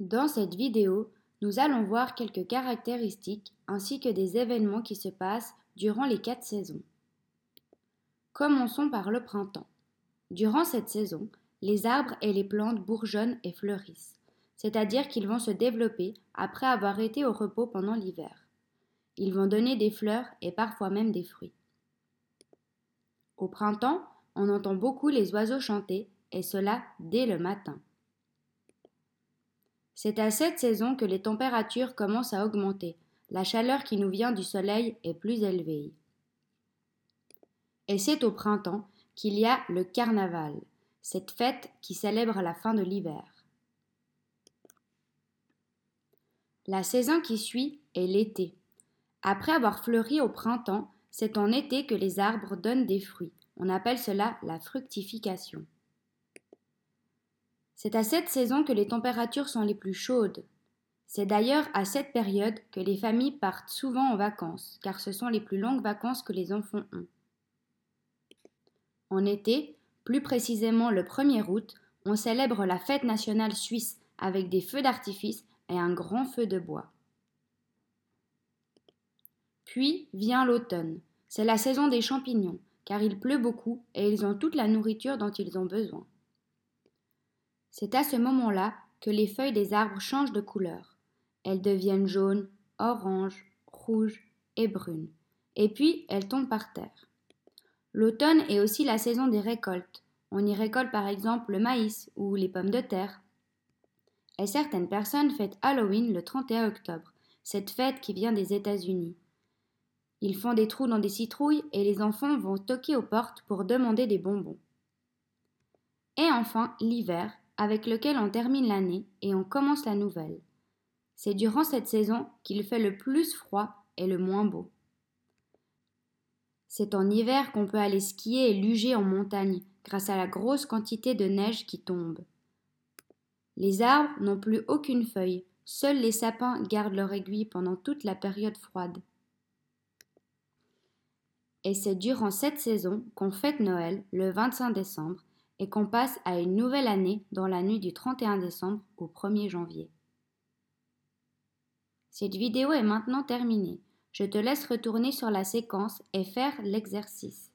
Dans cette vidéo, nous allons voir quelques caractéristiques ainsi que des événements qui se passent durant les quatre saisons. Commençons par le printemps. Durant cette saison, les arbres et les plantes bourgeonnent et fleurissent, c'est-à-dire qu'ils vont se développer après avoir été au repos pendant l'hiver. Ils vont donner des fleurs et parfois même des fruits. Au printemps, on entend beaucoup les oiseaux chanter, et cela dès le matin. C'est à cette saison que les températures commencent à augmenter. La chaleur qui nous vient du soleil est plus élevée. Et c'est au printemps qu'il y a le carnaval, cette fête qui célèbre la fin de l'hiver. La saison qui suit est l'été. Après avoir fleuri au printemps, c'est en été que les arbres donnent des fruits. On appelle cela la fructification. C'est à cette saison que les températures sont les plus chaudes. C'est d'ailleurs à cette période que les familles partent souvent en vacances, car ce sont les plus longues vacances que les enfants ont. En été, plus précisément le 1er août, on célèbre la fête nationale suisse avec des feux d'artifice et un grand feu de bois. Puis vient l'automne. C'est la saison des champignons, car il pleut beaucoup et ils ont toute la nourriture dont ils ont besoin. C'est à ce moment-là que les feuilles des arbres changent de couleur. Elles deviennent jaunes, oranges, rouges et brunes. Et puis elles tombent par terre. L'automne est aussi la saison des récoltes. On y récolte par exemple le maïs ou les pommes de terre. Et certaines personnes fêtent Halloween le 31 octobre, cette fête qui vient des États-Unis. Ils font des trous dans des citrouilles et les enfants vont toquer aux portes pour demander des bonbons. Et enfin, l'hiver, avec lequel on termine l'année et on commence la nouvelle. C'est durant cette saison qu'il fait le plus froid et le moins beau. C'est en hiver qu'on peut aller skier et luger en montagne grâce à la grosse quantité de neige qui tombe. Les arbres n'ont plus aucune feuille, seuls les sapins gardent leur aiguille pendant toute la période froide. Et c'est durant cette saison qu'on fête Noël le 25 décembre et qu'on passe à une nouvelle année dans la nuit du 31 décembre au 1er janvier. Cette vidéo est maintenant terminée. Je te laisse retourner sur la séquence et faire l'exercice.